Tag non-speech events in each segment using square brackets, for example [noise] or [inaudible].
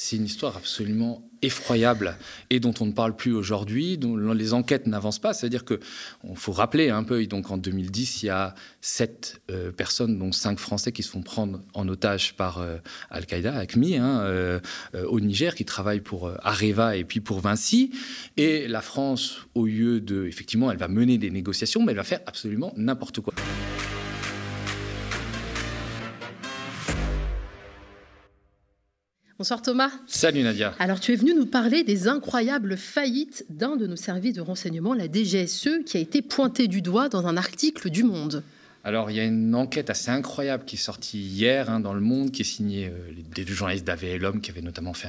C'est une histoire absolument effroyable et dont on ne parle plus aujourd'hui, dont les enquêtes n'avancent pas. C'est-à-dire que on faut rappeler un peu. Donc en 2010, il y a sept euh, personnes, dont cinq Français, qui se font prendre en otage par euh, Al-Qaïda, ACMI, hein, euh, au Niger, qui travaillent pour Areva et puis pour Vinci. Et la France, au lieu de, effectivement, elle va mener des négociations, mais elle va faire absolument n'importe quoi. Bonsoir Thomas. Salut Nadia. Alors tu es venu nous parler des incroyables faillites d'un de nos services de renseignement, la DGSE, qui a été pointé du doigt dans un article du Monde. Alors, il y a une enquête assez incroyable qui est sortie hier hein, dans Le Monde, qui est signée euh, des journalistes d'AV l'Homme, qui avaient notamment fait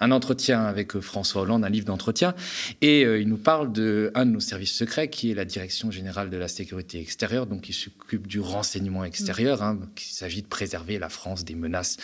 un, entretien avec euh, François Hollande, un livre d'entretien. Et euh, il nous parle de un de nos services secrets, qui est la Direction générale de la sécurité extérieure, donc qui s'occupe du renseignement extérieur. Hein, s'agit de préserver la France des menaces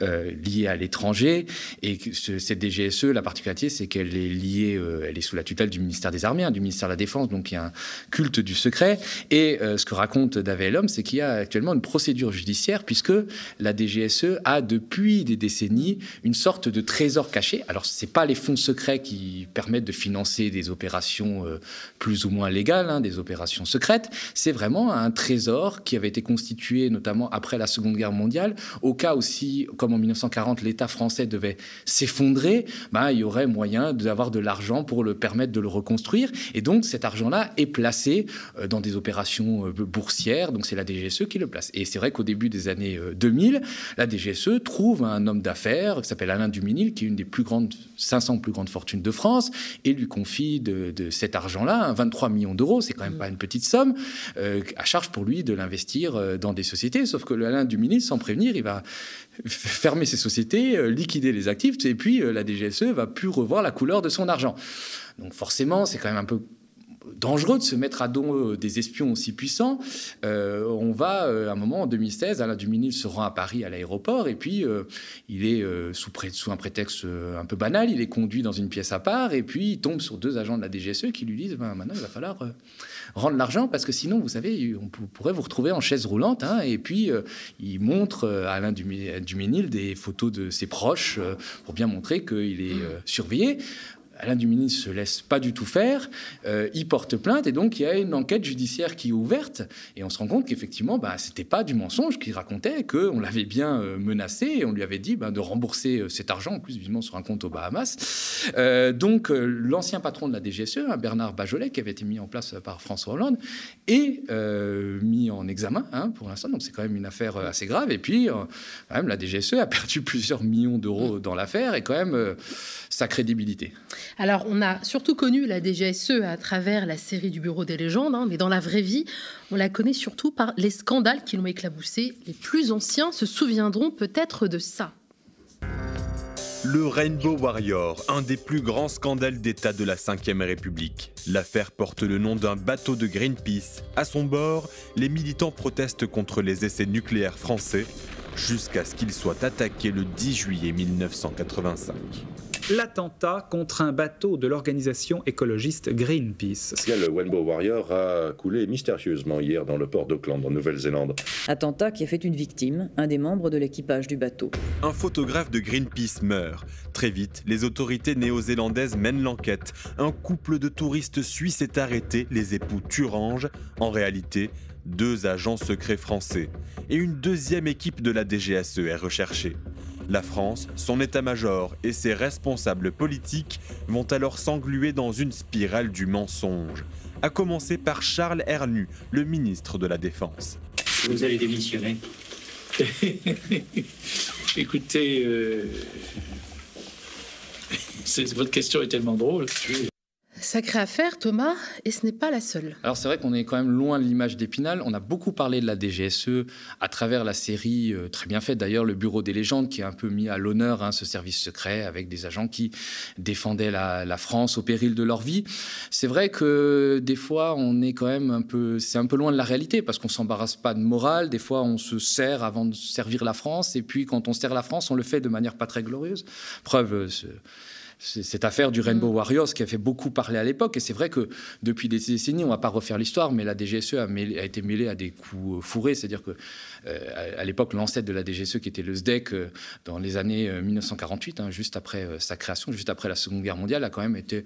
liées à l'étranger. Et ce, cette DGSE, la particularité, c'est qu'elle est liée, elle est sous la tutelle du ministère des Armées, hein, du ministère de la Défense, donc il y a un culte du secret. Et ce que raconte l'homme, c'est qu'il y a actuellement une procédure judiciaire puisque la DGSE a depuis des décennies une sorte de trésor caché. Alors ce n'est pas les fonds secrets qui permettent de financer des opérations euh, plus ou moins légales, hein, des opérations secrètes. C'est vraiment un trésor qui avait été constitué notamment après la Seconde Guerre mondiale. Au cas aussi, comme en 1940, l'État français devait s'effondrer, ben, il y aurait moyen d'avoir de l'argent pour le permettre de le reconstruire. Et donc cet argent-là est placé euh, dans des opérations euh, donc c'est la DGSE qui le place. Et c'est vrai qu'au début des années 2000, euh, la DGSE trouve un homme d'affaires qui s'appelle Alain Duminil, qui est une des plus grandes, 500 plus grandes fortunes de France, et lui confie de, cet argent-là, 23 millions d'euros, c'est quand même pas une petite somme, euh, à charge pour lui de l'investir euh, dans des sociétés. Sauf que Alain Duminil, sans prévenir, il va fermer ses sociétés, liquider les actifs, et puis la DGSE va plus revoir la couleur de son argent. Donc forcément, c'est quand même un peu dangereux de se mettre à dos euh, des espions aussi puissants. Euh, on va, euh, à un moment, en 2016, Alain Duminil se rend à Paris à l'aéroport et puis il est sous, un prétexte un peu banal, il est conduit dans une pièce à part et puis il tombe sur deux agents de la DGSE qui lui disent ben, maintenant il va falloir rendre l'argent parce que sinon, vous savez, on pourrait vous retrouver en chaise roulante. Hein. et puis il montre à Alain Duminil des photos de ses proches pour bien montrer qu'il est surveillé. Alain Dumini ne se laisse pas du tout faire. Euh, il porte plainte et donc il y a une enquête judiciaire qui est ouverte. Et on se rend compte qu'effectivement, bah, ce n'était pas du mensonge qu'il racontait, qu'on l'avait bien euh, menacé et on lui avait dit bah, de rembourser euh, cet argent, en plus, vivement sur un compte aux Bahamas. donc l'ancien patron de la DGSE, hein, Bernard Bajolet, qui avait été mis en place par François Hollande, est mis en examen hein, pour l'instant. Donc c'est quand même une affaire assez grave. Et puis, quand même, la DGSE a perdu [laughs] plusieurs millions d'euros dans l'affaire et quand même sa crédibilité. Alors, on a surtout connu la DGSE à travers la série du Bureau des légendes, hein, mais dans la vraie vie, on la connaît surtout par les scandales qui l'ont éclaboussé. Les plus anciens se souviendront peut-être de ça. Le Rainbow Warrior, un des plus grands scandales d'État de la Ve République. L'affaire porte le nom d'un bateau de Greenpeace. À son bord, les militants protestent contre les essais nucléaires français jusqu'à ce qu'ils soient attaqués le 10 juillet 1985 l'attentat contre un bateau de l'organisation écologiste Greenpeace. Le Rainbow Warrior a coulé mystérieusement hier dans le port d'Auckland, en Nouvelle-Zélande. Attentat qui a fait une victime, un des membres de l'équipage du bateau. Un photographe de Greenpeace meurt. Très vite, les autorités néo-zélandaises mènent l'enquête. Un couple de touristes suisses est arrêté, les époux Turange. En réalité, deux agents secrets français. Et une deuxième équipe de la DGSE est recherchée. La France, son état-major et ses responsables politiques vont alors s'engluer dans une spirale du mensonge, à commencer par Charles Hernu, le ministre de la Défense. Vous allez démissionner. [laughs] Écoutez, euh, votre question est tellement drôle. Sacrée affaire, Thomas, et ce n'est pas la seule. Alors c'est vrai qu'on est quand même loin de l'image d'Épinal. On a beaucoup parlé de la DGSE à travers la série, euh, très bien faite d'ailleurs, le Bureau des légendes, qui a un peu mis à l'honneur hein, ce service secret avec des agents qui défendaient la, France au péril de leur vie. C'est vrai que des fois, on est quand même un peu, c'est un peu loin de la réalité parce qu'on s'embarrasse pas de morale. Des fois, on se sert avant de servir la France, et puis quand on sert la France, on le fait de manière pas très glorieuse. Preuve. Euh, cette affaire du Rainbow Warriors qui a fait beaucoup parler à l'époque. Et c'est vrai que depuis des décennies, on ne va pas refaire l'histoire, mais la DGSE a, a, été mêlée à des coups fourrés. C'est-à-dire que euh, à, l'époque, l'ancêtre de la DGSE, qui était le SDEC, euh, dans les années 1948, hein, juste après sa création, juste après la Seconde Guerre mondiale, a quand même été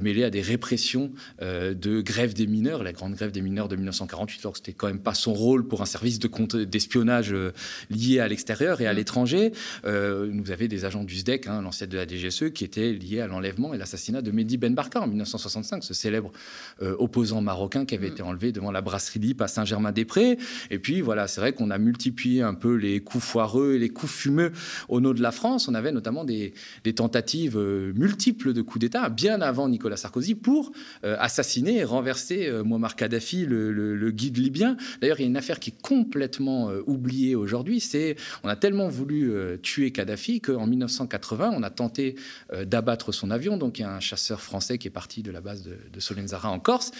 mêlé à des répressions de grève des mineurs, la grande grève des mineurs de 1948, alors que c'était quand même pas son rôle pour un service d'espionnage lié à l'extérieur et à mm. l'étranger. nous avez des agents du SDEC, hein, l'ancêtre de la DGSE, qui étaient lié à l'enlèvement et l'assassinat de Mehdi Ben Barka en 1965, ce célèbre euh, opposant marocain qui avait été enlevé devant la brasserie Lippe à Saint-Germain-des-Prés. Et puis voilà, c'est vrai qu'on a multiplié un peu les coups foireux et les coups fumeux au nom de la France. On avait notamment des, tentatives euh, multiples de coups d'État bien avant Nicolas Sarkozy pour euh, assassiner et renverser Muammar Kadhafi, le, guide libyen. D'ailleurs, il y a une affaire qui est complètement oubliée aujourd'hui. C'est on a tellement voulu tuer Kadhafi qu'en 1980, on a tenté d'abattre battre son avion. Donc il y a un chasseur français qui est parti de la base de, Solenzara en Corse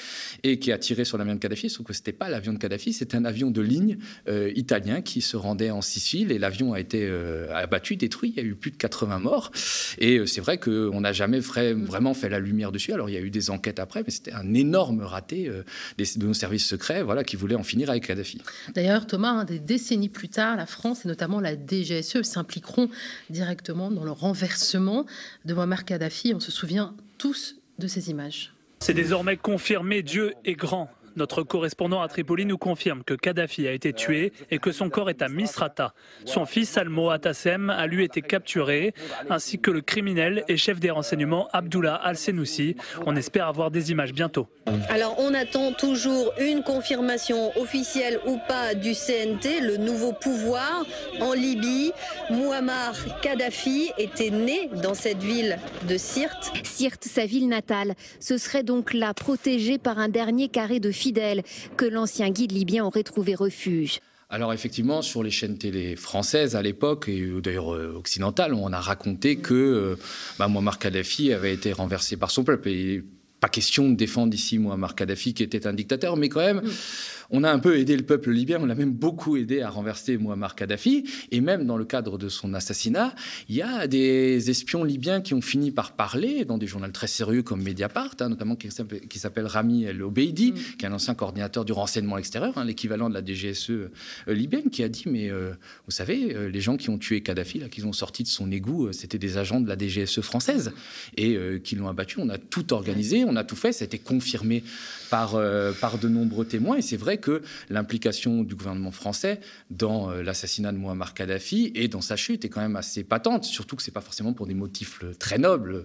et qui a tiré sur l'avion de Kadhafi, sauf que ce n'était pas l'avion de Kadhafi, c'était un avion de ligne euh, italien qui se rendait en Sicile et l'avion a été euh, abattu, détruit. Il y a eu plus de 80 morts. Et euh, c'est vrai qu'on n'a jamais vraiment fait la lumière dessus. Alors il y a eu des enquêtes après, mais c'était un énorme raté de nos services secrets voilà, qui voulaient en finir avec Kadhafi. D'ailleurs, Thomas, hein, des décennies plus tard, la France et notamment la DGSE s'impliqueront directement dans le renversement de Kadhafi. On se souvient tous de ces images. C'est désormais confirmé, Dieu est grand. Notre correspondant à Tripoli nous confirme que Kadhafi a été tué et que son corps est à Misrata. Son fils Almo Atassem a lui été capturé, ainsi que le criminel et chef des renseignements Abdullah Al-Senoussi. On espère avoir des images bientôt. Alors on attend toujours une confirmation officielle ou pas du CNT, le nouveau pouvoir en Libye. Muammar Kadhafi était né dans cette ville de Sirte. Sirte, sa ville natale. Ce serait donc là protégé par un dernier carré de que l'ancien guide libyen aurait trouvé refuge. Alors effectivement, sur les chaînes télé françaises à l'époque, et d'ailleurs euh, occidentales, on a raconté que euh, bah, Muammar Kadhafi avait été renversé par son peuple. Pas question de défendre ici Muammar Kadhafi qui était un dictateur, mais quand même, mm on a un peu aidé le peuple libyen, on l'a même beaucoup aidé à renverser Muammar Kadhafi. Et même dans le cadre de son assassinat, il y a des espions libyens qui ont fini par parler dans des journaux très sérieux comme Mediapart, hein, notamment qui s'appelle Rami El Obeidi, mm. qui est un ancien coordinateur du renseignement extérieur, hein, l'équivalent de la DGSE euh, libyenne, qui a dit Mais euh, vous savez, euh, les gens qui ont tué Kadhafi, là, qu'ils ont sorti de son égout, c'était des agents de la DGSE française et qui l'ont abattu. On a tout organisé, on a tout fait, ça a été confirmé par, par de nombreux témoins. Et c'est vrai que l'implication du gouvernement français dans euh, l'assassinat de Muammar Kadhafi et dans sa chute est quand même assez patente, surtout que c'est pas forcément pour des motifs euh, très nobles.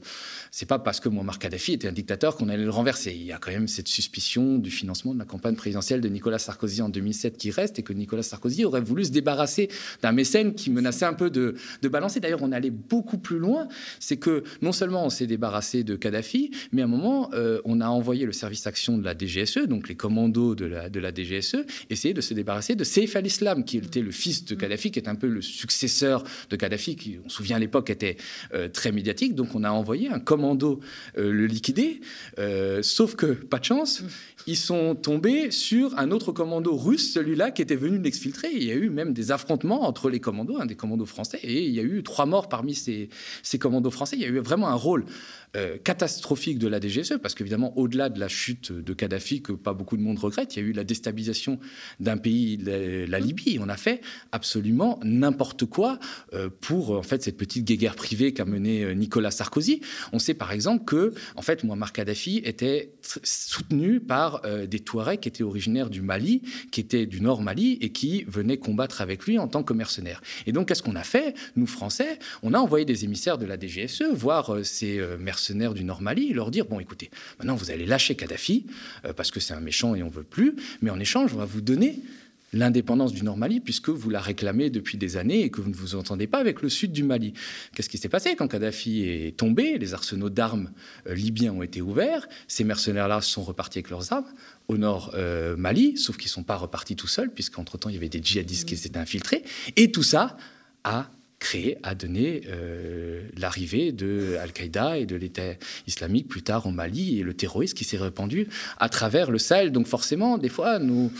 C'est pas parce que Muammar Kadhafi était un dictateur qu'on allait le renverser. Il y a quand même cette suspicion du financement de la campagne présidentielle de Nicolas Sarkozy en 2007 qui reste et que Nicolas Sarkozy aurait voulu se débarrasser d'un mécène qui menaçait un peu de, balancer. D'ailleurs, on allait beaucoup plus loin. C'est que non seulement on s'est débarrassé de Kadhafi, mais à un moment, euh, on a envoyé le service action de la DGSE, donc les commandos de la, de la DGSE, essayer de se débarrasser de Saif al-Islam, qui était le fils de Kadhafi, qui est un peu le successeur de Kadhafi, qui, on se souvient à l'époque, était euh, très médiatique. Donc on a envoyé un commando euh, le liquider, sauf que, pas de chance, ils sont tombés sur un autre commando russe, celui-là qui était venu l'exfiltrer. Il y a eu même des affrontements entre les commandos, un des commandos français, et il y a eu trois morts parmi ces, ces commandos français. Il y a eu vraiment un rôle euh, catastrophique de la DGSE, parce qu'évidemment, au-delà de la chute de Kadhafi, que pas beaucoup de monde regrette, il y a eu la déstabilisation d'un pays, la, Libye. on a fait absolument n'importe quoi euh, pour en fait cette petite guerre privée qu'a menée euh, Nicolas Sarkozy. On sait par exemple que en fait Muammar Kadhafi était soutenu par des Touaregs qui étaient originaires du Mali, qui étaient du Nord Mali et qui venaient combattre avec lui en tant que mercenaires. Et donc, qu'est-ce qu'on a fait, nous Français? On a envoyé des émissaires de la DGSE voir ces mercenaires mercenaires du Nord Mali et leur dire bon, écoutez, maintenant vous allez lâcher Kadhafi euh, parce que c'est un méchant et on veut plus, mais en échange, on va vous donner l'indépendance du Nord Mali, puisque vous la réclamez depuis des années et que vous ne vous entendez pas avec le sud du Mali. Qu'est-ce qui s'est passé quand Kadhafi est tombé? Les arsenaux d'armes euh, libyens ont été ouverts, ces mercenaires-là sont repartis avec leurs armes au nord euh, Mali, sauf qu'ils ne sont pas repartis tout seuls, puisqu'entre-temps, il y avait des djihadistes qui s'étaient infiltrés, et tout ça a créé, a donné euh, l'arrivée de Al-Qaïda et de l'État islamique plus tard au Mali et le terrorisme qui s'est répandu à travers le Sahel. Donc forcément, des fois, nous,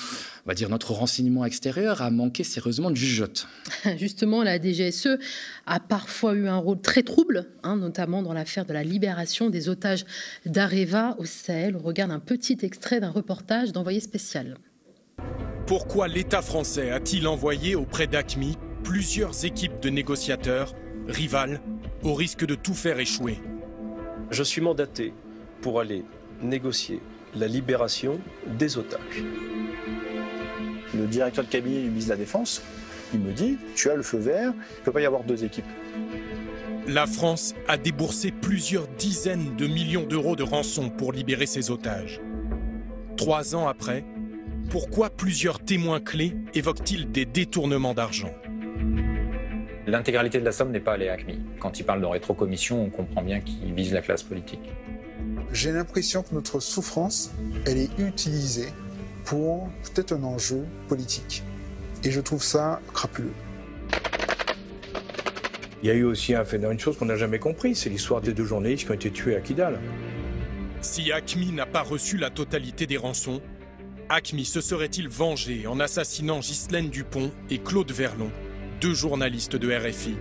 on va dire, notre renseignement extérieur a manqué sérieusement de jugeote. [laughs] Justement, la DGSE a parfois eu un rôle très trouble, hein, notamment dans l'affaire de la libération des otages d'Areva au Sahel. On regarde un petit extrait d'un reportage d'envoyé spécial. Pourquoi l'État français a-t-il envoyé auprès d'ACMI plusieurs équipes de négociateurs, rivales, au risque de tout faire échouer Je suis mandaté pour aller négocier la libération des otages. Le directeur de cabinet du ministre de la Défense, il me dit, tu as le feu vert, il ne peut pas y avoir deux équipes. La France a déboursé plusieurs dizaines de millions d'euros de rançon pour libérer ses otages. Trois ans après, pourquoi plusieurs témoins clés évoquent-ils des détournements d'argent? L'intégralité de la somme n'est pas allée à ACMI. Quand il parle de rétrocommission, on comprend bien qu'il vise la classe politique. J'ai l'impression que notre souffrance, elle est utilisée pour peut-être un enjeu politique. Et je trouve ça crapuleux. Il y a eu aussi un phénomène, une chose qu'on n'a jamais compris, c'est l'histoire des deux journalistes qui ont été tués à Kidal. Si ACMI n'a pas reçu la totalité des rançons, ACMI se serait-il vengé en assassinant Ghislaine Dupont et Claude Verlon, deux journalistes de RFI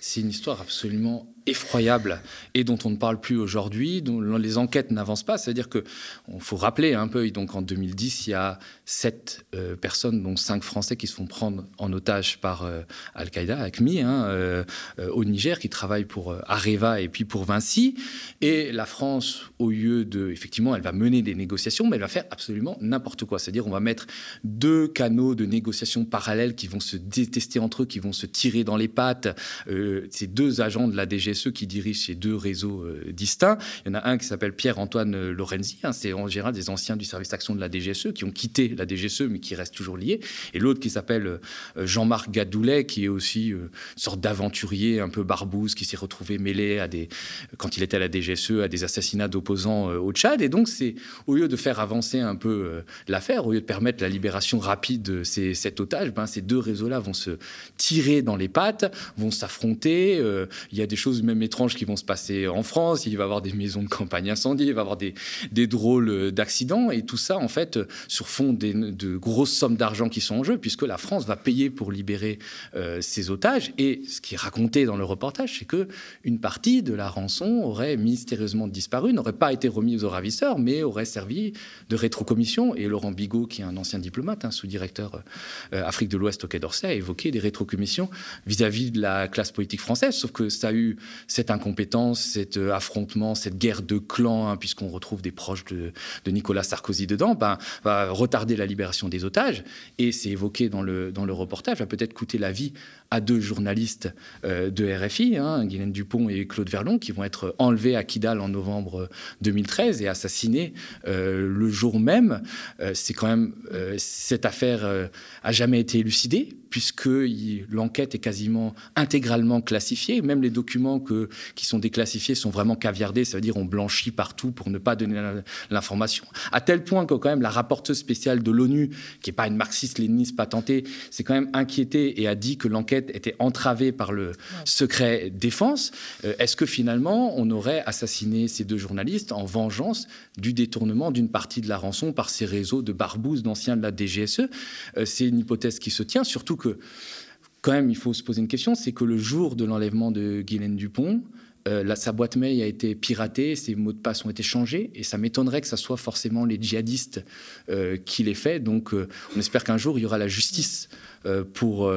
C'est une histoire absolument effroyable et dont on ne parle plus aujourd'hui, dont les enquêtes n'avancent pas. C'est-à-dire que on faut rappeler un peu. Donc en 2010, il y a sept euh, personnes, dont cinq Français, qui se font prendre en otage par euh, Al-Qaïda, ACMI, hein, euh, au Niger, qui travaillent pour Areva et puis pour Vinci. Et la France, au lieu de, effectivement, elle va mener des négociations, mais elle va faire absolument n'importe quoi. C'est-à-dire, on va mettre deux canaux de négociation parallèles qui vont se détester entre eux, qui vont se tirer dans les pattes. ces deux agents de la DG ceux qui dirigent ces deux réseaux euh, distincts. Il y en a un qui s'appelle Pierre-Antoine euh, Lorenzi, hein, c'est en général des anciens du service d'action de la DGSE qui ont quitté la DGSE mais qui restent toujours liés. Et l'autre qui s'appelle euh, Jean-Marc Gadoulet, qui est aussi une sorte d'aventurier un peu barbouze qui s'est retrouvé mêlé à des, quand il était à la DGSE à des assassinats d'opposants au Tchad. Et donc, c'est au lieu de faire avancer un peu l'affaire, au lieu de permettre la libération rapide de ces, cet otage, ben, ces deux réseaux-là vont se tirer dans les pattes, vont s'affronter. il y a des choses même étranges qui vont se passer en France. Il va y avoir des maisons de campagne incendiées, il va y avoir des, drôles euh, d'accidents. Et tout ça, en fait, sur fond de grosses sommes d'argent qui sont en jeu, puisque la France va payer pour libérer euh, ses otages. Et ce qui est raconté dans le reportage, c'est que une partie de la rançon aurait mystérieusement disparu, n'aurait pas été remise aux ravisseurs, mais aurait servi de rétrocommission. Et Laurent Bigot, qui est un ancien diplomate, un sous-directeur euh, Afrique de l'Ouest au Quai d'Orsay, a évoqué des rétrocommissions vis-à-vis de la classe politique française. Sauf que ça a eu cette incompétence, cet euh, affrontement, cette guerre de clans, hein, puisqu'on retrouve des proches de, Nicolas Sarkozy dedans, ben, va retarder la libération des otages. Et c'est évoqué dans le, dans le reportage, va peut-être coûter la vie à deux journalistes euh, de RFI, hein, Guylaine Dupont et Claude Verlon, qui vont être enlevés à Kidal en novembre 2013 et assassinés euh, le jour même. c'est quand même cette affaire a jamais été élucidée puisque l'enquête est quasiment intégralement classifiée. Même les documents qui sont déclassifiés sont vraiment caviardés, ça veut dire on blanchit partout pour ne pas donner l'information. À tel point que quand même la rapporteuse spéciale de l'ONU, qui n'est pas une marxiste-léniniste patentée, s'est quand même inquiétée et a dit que l'enquête était entravée par le secret défense. Euh, est-ce que finalement on aurait assassiné ces deux journalistes en vengeance du détournement d'une partie de la rançon par ces réseaux de barbouzes d'anciens de la DGSE euh, C'est une hypothèse qui se tient, surtout que, quand même, il faut se poser une question, c'est que le jour de l'enlèvement de Guylaine Dupont, euh, sa boîte mail a été piratée, ses mots de passe ont été changés, et ça m'étonnerait que ce soit forcément les djihadistes euh, qui l'aient fait. Donc, euh, on espère qu'un jour, il y aura la justice pour,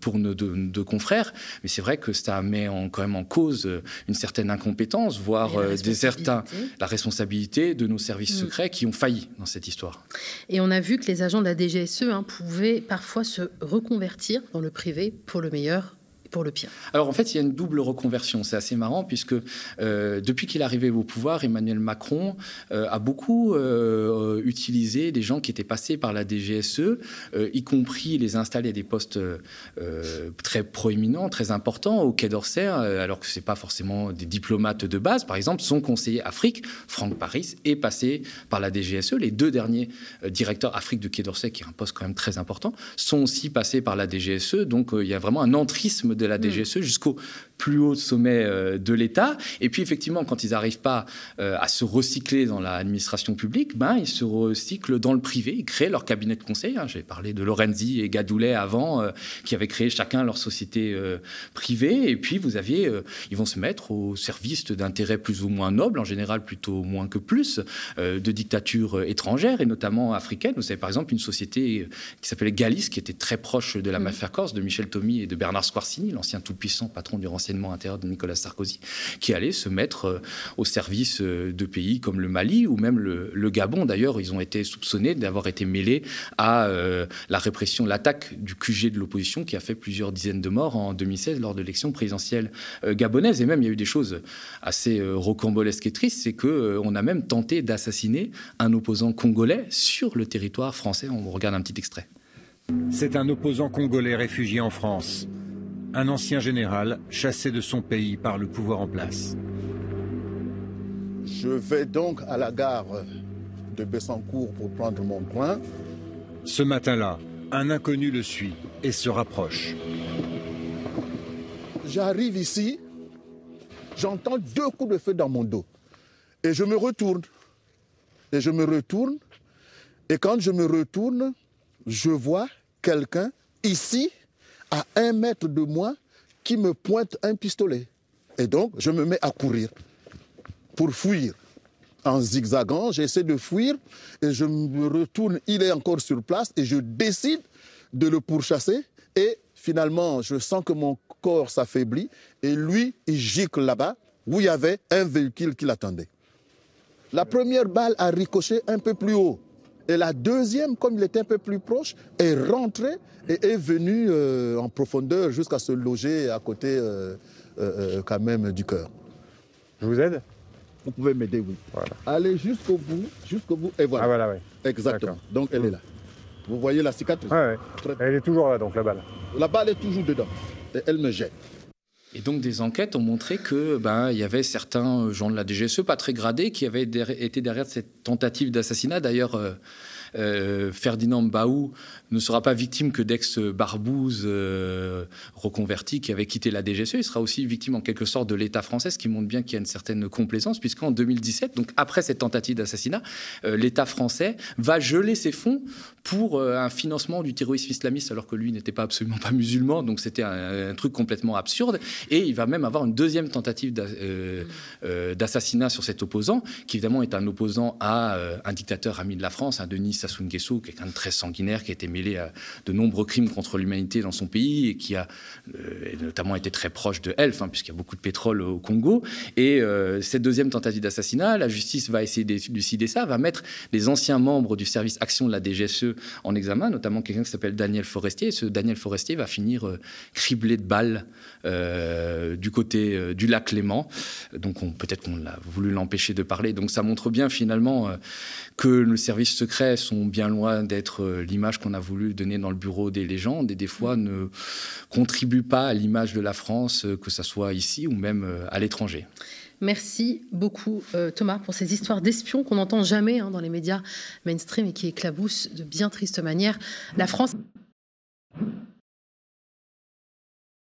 pour nos deux, confrères. Mais c'est vrai que ça met en, quand même en cause une certaine incompétence, voire des certains, la responsabilité de nos services mm. secrets qui ont failli dans cette histoire. Et on a vu que les agents de la DGSE hein, pouvaient parfois se reconvertir dans le privé pour le meilleur le pire Alors en fait, il y a une double reconversion. C'est assez marrant puisque euh, depuis qu'il est arrivé au pouvoir, Emmanuel Macron euh, a beaucoup euh, utilisé des gens qui étaient passés par la DGSE, y compris les installer à des postes très proéminents, très importants au Quai d'Orsay, alors que ce n'est pas forcément des diplomates de base. Par exemple, son conseiller Afrique, Franck Paris, est passé par la DGSE. Les deux derniers directeurs Afrique de Quai d'Orsay, qui est un poste quand même très important, sont aussi passés par la DGSE. Donc il y a vraiment un entrisme de la mm. DGSE jusqu'au plus hauts sommets de l'État. Et puis effectivement, quand ils n'arrivent pas à se recycler dans l'administration publique, ben, ils se recyclent dans le privé. Ils créent leur cabinet de conseil. Hein. J'ai parlé de Lorenzi et Gadoulet avant, qui avaient créé chacun leur société privée. Et puis vous aviez, ils vont se mettre au service d'intérêts plus ou moins nobles, en général plutôt moins que plus, de dictatures étrangères et notamment africaines. Vous savez par exemple une société qui s'appelait Galis, qui était très proche de la mm. mafia corse, de Michel Tommy et de Bernard Squarcini, l'ancien tout-puissant patron du renseignement intérieur de Nicolas Sarkozy, qui allait se mettre euh, au service euh, de pays comme le Mali ou même le, Gabon. D'ailleurs, ils ont été soupçonnés d'avoir été mêlés à euh, la répression, l'attaque du QG de l'opposition qui a fait plusieurs dizaines de morts en 2016 lors de l'élection présidentielle gabonaise. Et même, il y a eu des choses assez rocambolesques et tristes, c'est qu'on a même tenté d'assassiner un opposant congolais sur le territoire français. On regarde un petit extrait. C'est un opposant congolais réfugié en France, un ancien général chassé de son pays par le pouvoir en place. Je vais donc à la gare de Bessancourt pour prendre mon train. Ce matin-là, un inconnu le suit et se rapproche. J'arrive ici, j'entends deux coups de feu dans mon dos. Et je me retourne. Et je me retourne. Et quand je me retourne, je vois quelqu'un ici, à un mètre de moi, qui me pointe un pistolet. Et donc, je me mets à courir pour fuir. En zigzagant, j'essaie de fuir et je me retourne, il est encore sur place et je décide de le pourchasser. Et finalement, je sens que mon corps s'affaiblit et lui, il gicle là-bas où il y avait un véhicule qui l'attendait. La première balle a ricoché un peu plus haut. Et la deuxième, comme il était un peu plus proche, est rentrée et est venue euh, en profondeur jusqu'à se loger à côté euh, euh, quand même du cœur. Je vous aide? Vous pouvez m'aider, oui. Allez jusqu'au bout, jusqu'au bout, et voilà. Ah voilà, oui. Exactement. Donc elle est là. Vous voyez la cicatrice? Ouais, Elle est toujours là, donc la balle. La balle est toujours dedans. Et elle me jette. Et donc des enquêtes ont montré que ben il y avait certains gens de la DGSE pas très gradés qui avaient été derrière cette tentative d'assassinat. D'ailleurs, euh, euh, Ferdinand Baou ne sera pas victime que d'ex-barbouzes euh, qui avaient quitté la DGSE. Il sera aussi victime en quelque sorte de l'État français, ce qui montre bien qu'il y a une certaine complaisance, puisqu'en 2017, donc après cette tentative d'assassinat, euh, l'État français va geler ses fonds pour un financement du terrorisme islamiste, alors que lui n'était pas absolument pas musulman, donc c'était un, truc complètement absurde. Et il va même avoir une deuxième tentative d'assassinat sur cet opposant, qui évidemment est un opposant à un dictateur ami de la France, un Denis Sassou Nguesso, quelqu'un de très sanguinaire qui a été mêlé à de nombreux crimes contre l'humanité dans son pays et qui a euh, notamment été très proche de Elf, hein, puisqu'il y a beaucoup de pétrole au Congo. Et euh, cette deuxième tentative d'assassinat, la justice va essayer d'élucider ça, va mettre les anciens membres du service action de la DGSE en examen, notamment quelqu'un qui s'appelle Daniel Forestier. Et ce Daniel Forestier va finir euh, criblé de balles du côté du lac Léman. Donc peut-être qu'on a voulu l'empêcher de parler. Donc ça montre bien finalement que le service secret sont bien loin d'être euh, l'image qu'on a voulu donner dans le bureau des légendes et des fois ne contribuent pas à l'image de la France, euh, que ce soit ici ou même euh, à l'étranger. Merci beaucoup Thomas pour ces histoires d'espions qu'on n'entend jamais hein, dans les médias mainstream et qui éclaboussent de bien triste manière la France.